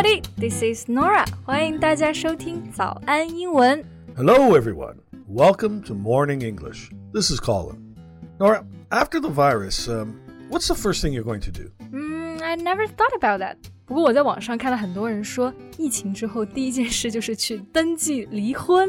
everybody. This is Norah. 欢迎大家收听早安英文。Hello, everyone. Welcome to Morning English. This is Colin. Norah, after the virus, um, what's the first thing you're going to do? Mm, I never thought about that. 不过我在网上看了很多人说，疫情之后第一件事就是去登记离婚。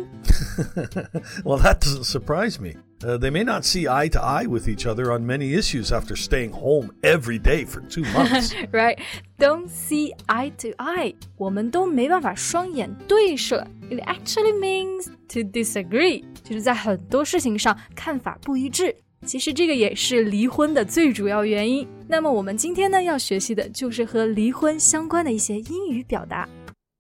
well, that doesn't surprise me. Uh, they may not see eye to eye with each other on many issues after staying home every day for two months. Right? Don't see eye to eye. 我们都没办法双眼对射。It actually means to disagree，就是在很多事情上看法不一致。其实这个也是离婚的最主要原因。那么我们今天呢要学习的就是和离婚相关的一些英语表达。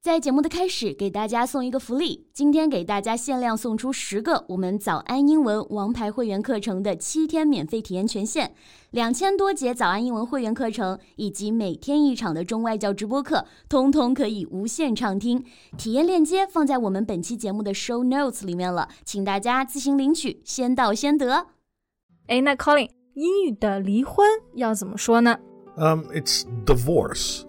在节目的开始，给大家送一个福利，今天给大家限量送出十个我们早安英文王牌会员课程的七天免费体验权限，两千多节早安英文会员课程以及每天一场的中外教直播课，通通可以无限畅听。体验链接放在我们本期节目的 show notes 里面了，请大家自行领取，先到先得。哎，那 Colin，英语的离婚要怎么说呢？um, it's divorce.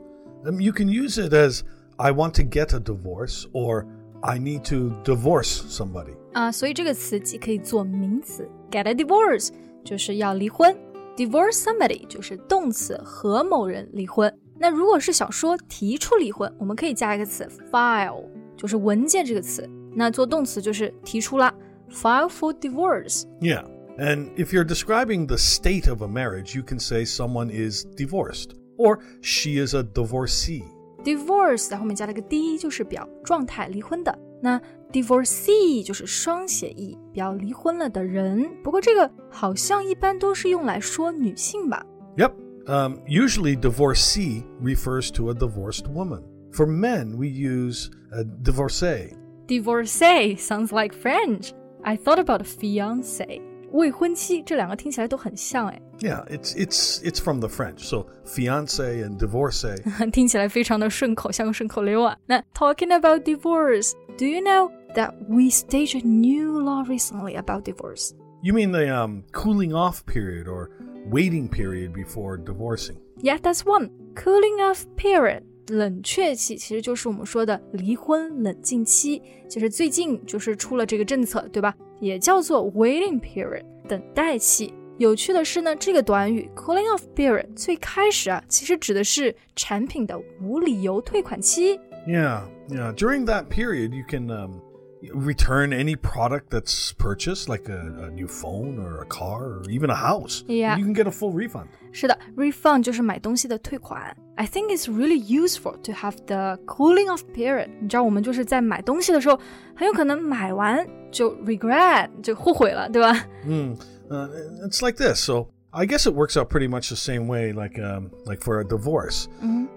Um, you can use it as I want to get a divorce or I need to divorce somebody. 啊，所以这个词既可以做名词，get a divorce 就是要离婚，divorce somebody 就是动词和某人离婚。那如果是想说提出离婚，我们可以加一个词 file，就是文件这个词。那做动词就是提出啦，file for divorce。 Yeah. And if you're describing the state of a marriage, you can say someone is divorced or she is a divorcee. divorce 在后面加了个 d，就是表状态离婚的。那 divorcee 就是双写意，表离婚了的人。不过这个好像一般都是用来说女性吧。 Yep. Um, usually, divorcee refers to a divorced woman. For men, we use a divorcee. Divorcee sounds like French. I thought about fiance. 未婚妻这两个听起来都很像哎， Yeah, it's it's it's from the French. So fiance and divorcee. 听起来非常的顺口，像个顺口溜啊。那 talking about divorce, do you know that we staged a new law recently about divorce? You mean the um, cooling off period or waiting period before divorcing? Yeah, that's one. Cooling off period. 冷却期其实就是我们说的离婚冷静期，就是最近就是出了这个政策，对吧？也叫做 waiting period 等待期。有趣的是呢，这个短语 cooling off period 最开始啊，其实指的是产品的无理由退款期。Yeah, yeah. During that period, you can um, return any product that's purchased, like a, a new phone or a car or even a house. Yeah. You can get a full refund. 是的，refund 就是买东西的退款。I think it's really useful to have the cooling off period。你知道，我们就是在买东西的时候，很有可能买完就 regret 就后悔了，对吧？ Mm, uh, it's like this. So I guess it works out pretty much the same way, like um, like for a divorce.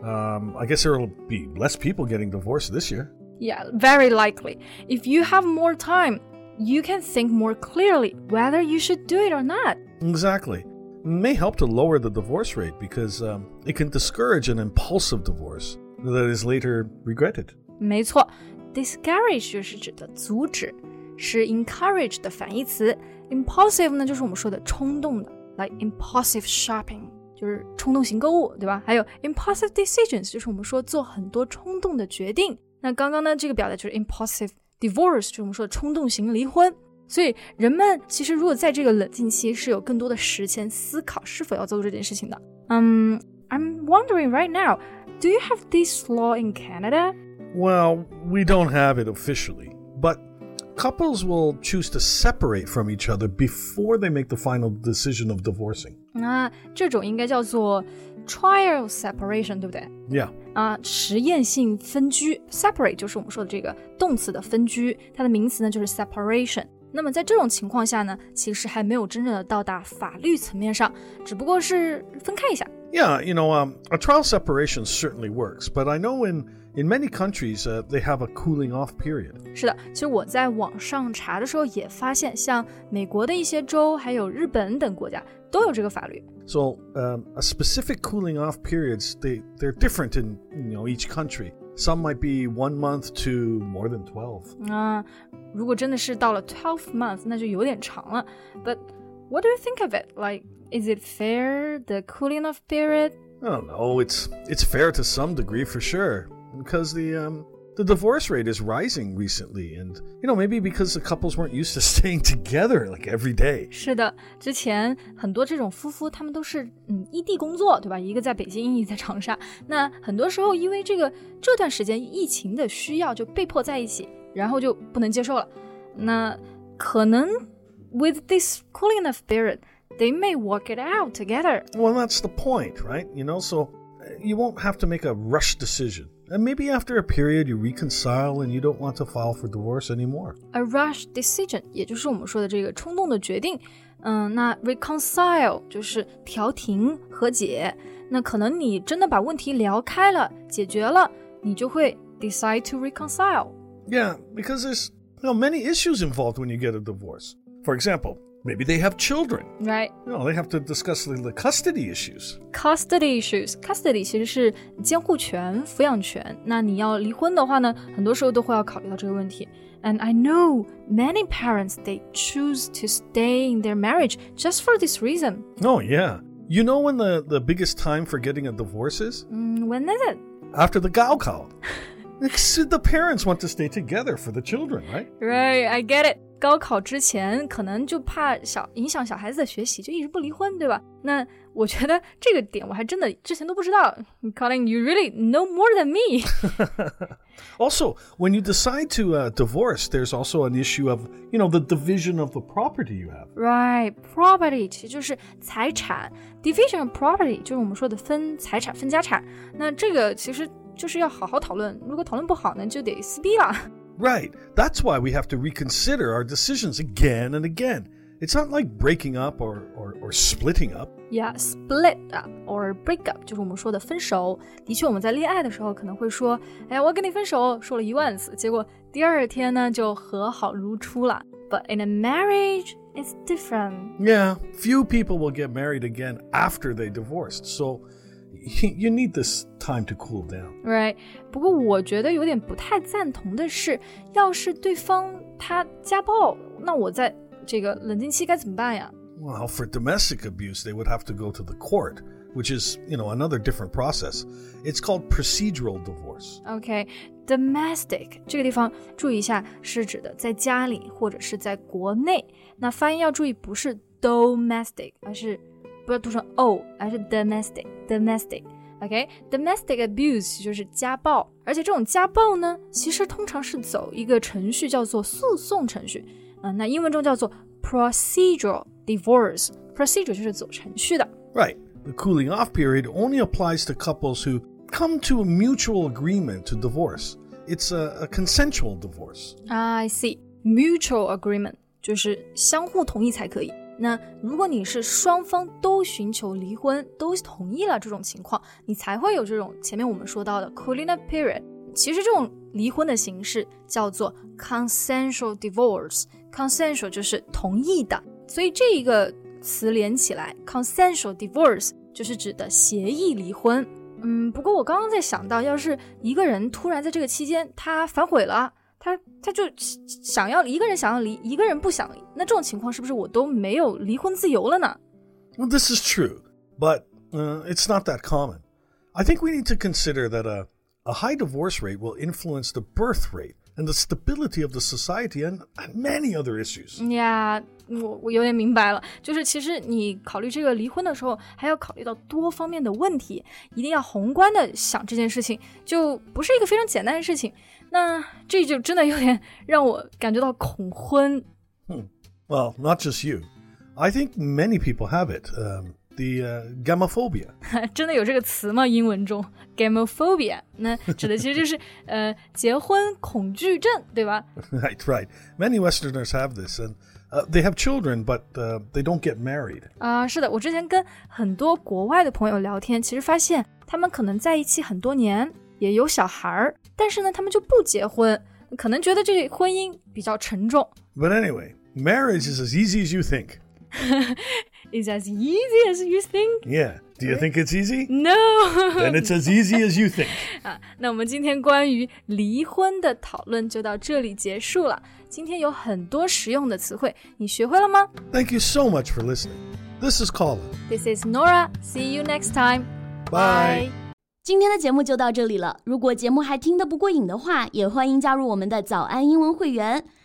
Um, I guess there will be less people getting divorced this year. Yeah, very likely. If you have more time, you can think more clearly whether you should do it or not. Exactly. It may help to lower the divorce rate because um, it can discourage an impulsive divorce that is later regretted. 没错，discourage 就是指的阻止，是 encourage 的反义词。impulsive 呢，就是我们说的冲动的，like impulsive shopping，就是冲动型购物，对吧？还有 impulsive decisions，就是我们说做很多冲动的决定。 那刚刚呢，这个表达就是 impulsive divorce，就是我们说的冲动型离婚。所以人们其实如果在这个冷静期是有更多的时间思考是否要做这件事情的。嗯、i m wondering right now, do you have this law in Canada? Well, we don't have it officially, but couples will choose to separate from each other before they make the final decision of divorcing. 那这种应该叫做 trial separation，对不对？ Yeah. 啊，实验性分居 separate 就是我们说的这个动词的分居，它的名词呢就是 separation。那么在这种情况下呢，其实还没有真正的到达法律层面上，只不过是分开一下。 Yeah, you know, um, a trial separation certainly works, but I know in, in many countries uh, they have a cooling off period. 是的，其实我在网上查的时候也发现，像美国的一些州，还有日本等国家都有这个法律。 So um, a specific cooling off periods they they're different in you know each country. Some might be one month to more than twelve. 啊，如果真的是到了 twelve month，那就有点长了。But what do you think of it? Like, is it fair the cooling off period? I don't know. It's it's fair to some degree for sure. because the um, the divorce rate is rising recently, and you know maybe because the couples weren't used to staying together like every day. 是的，之前很多这种夫妇他们都是嗯异地工作，对吧？一个在北京，一个在长沙。那很多时候因为这个这段时间疫情的需要，就被迫在一起，然后就不能接受了。那可能 with this cooling off period, they may work it out together. Well, that's the point, right? You know, so uh, you won't have to make a rush decision. And maybe after a period you reconcile and you don't want to file for divorce anymore. A rush decision，也就是我们说的这个冲动的决定。嗯，那 reconcile 就是调停和解。那可能你真的把问题聊开了，解决了，你就会 decide to reconcile. Yeah, because there's you know, many issues involved when you get a divorce. For example, Maybe they have children. Right. No, they have to discuss the, the custody issues. Custody issues. Custody 其实是监护权、抚养权。那你要离婚的话呢，很多时候都会要考虑到这个问题。And I know many parents they choose to stay in their marriage just for this reason. Oh yeah. You know when the, the biggest time for getting a divorce is? Mm, when is it? After the Gaokao. the parents want to stay together for the children, right? Right, I get it. 高考之前可能就怕小影响小孩子的学习，就一直不离婚，对吧？那我觉得这个点我还真的之前都不知道。Colin, you really know more than me. also, when you decide to uh, divorce, there's also an issue of, you know, the division of the property you have. Right, property 其实就是财产，division of property 就是我们说的分财产、分家产。那这个其实 就是要好好讨论，如果讨论不好呢，就得撕逼了。Right. That's why we have to reconsider our decisions again and again. It's not like breaking up or, or, or splitting up. Yeah, split up or break up 就是我们说的分手。的确，我们在恋爱的时候可能会说，哎，我要跟你分手，说了一万次，结果第二天呢就和好如初了。But in a marriage, it's different. Yeah, few people will get married again after they divorced. So you need this time to cool down. Right. 不过我觉得有点不太赞同的是，要是对方他家暴，那我在这个冷静期该怎么办呀？Well, for domestic abuse, they would have to go to the court, which is, you know, another different process. It's called procedural divorce. Okay, domestic 这个地方注意一下，是指的在家里或者是在国内。那发音要注意，不是 domestic，而是 不要读成 o，而是 domestic domestic。OK，domestic abuse 就是家暴，而且这种家暴呢，其实通常是走一个程序叫做诉讼程序，啊、呃，那英文中叫做 procedural divorce。procedure 就是走程序的。Right. The cooling off period only applies to couples who come to a mutual agreement to divorce. It's a, a consensual divorce. I see. Mutual agreement 就是相互同意才可以。 那如果你是双方都寻求离婚，都同意了这种情况，你才会有这种前面我们说到的 cooling period。其实这种离婚的形式叫做 consensual divorce。consensual 就是同意的，所以这一个词连起来，consensual divorce 就是指的协议离婚。嗯，不过我刚刚在想到，要是一个人突然在这个期间他反悔了。他他就想要一个人想要离，一个人不想离，那这种情况是不是我都没有离婚自由了呢？Well, this is true, but uh, it's not that common. I think we need to consider that a a high divorce rate will influence the birth rate and the stability of the society and, and many other issues. Yeah. 我我有点明白了，就是其实你考虑这个离婚的时候，还要考虑到多方面的问题，一定要宏观的想这件事情，就不是一个非常简单的事情。那这就真的有点让我感觉到恐婚。Hmm. Well, not just you. I think many people have it. Um, the uh, gamophobia. 真的有这个词吗？英文中 gamophobia，那指的其实就是呃结婚恐惧症，对吧？Right, right. Many Westerners have this, and uh, they have children, but uh, they don't get married. 啊，是的，我之前跟很多国外的朋友聊天，其实发现他们可能在一起很多年，也有小孩儿，但是呢，他们就不结婚，可能觉得这婚姻比较沉重。But anyway, marriage is as easy as you think. is as easy as you think. Yeah. Do you think it's easy? No. Then it's as easy as you think. 啊，那我们今天关于离婚的讨论就到这里结束了。今天有很多实用的词汇，你学会了吗？Thank you so much for listening. This is Colin. This is Norah. See you next time. Bye. 今天的节目就到这里了。如果节目还听得不过瘾的话，也欢迎加入我们的早安英文会员。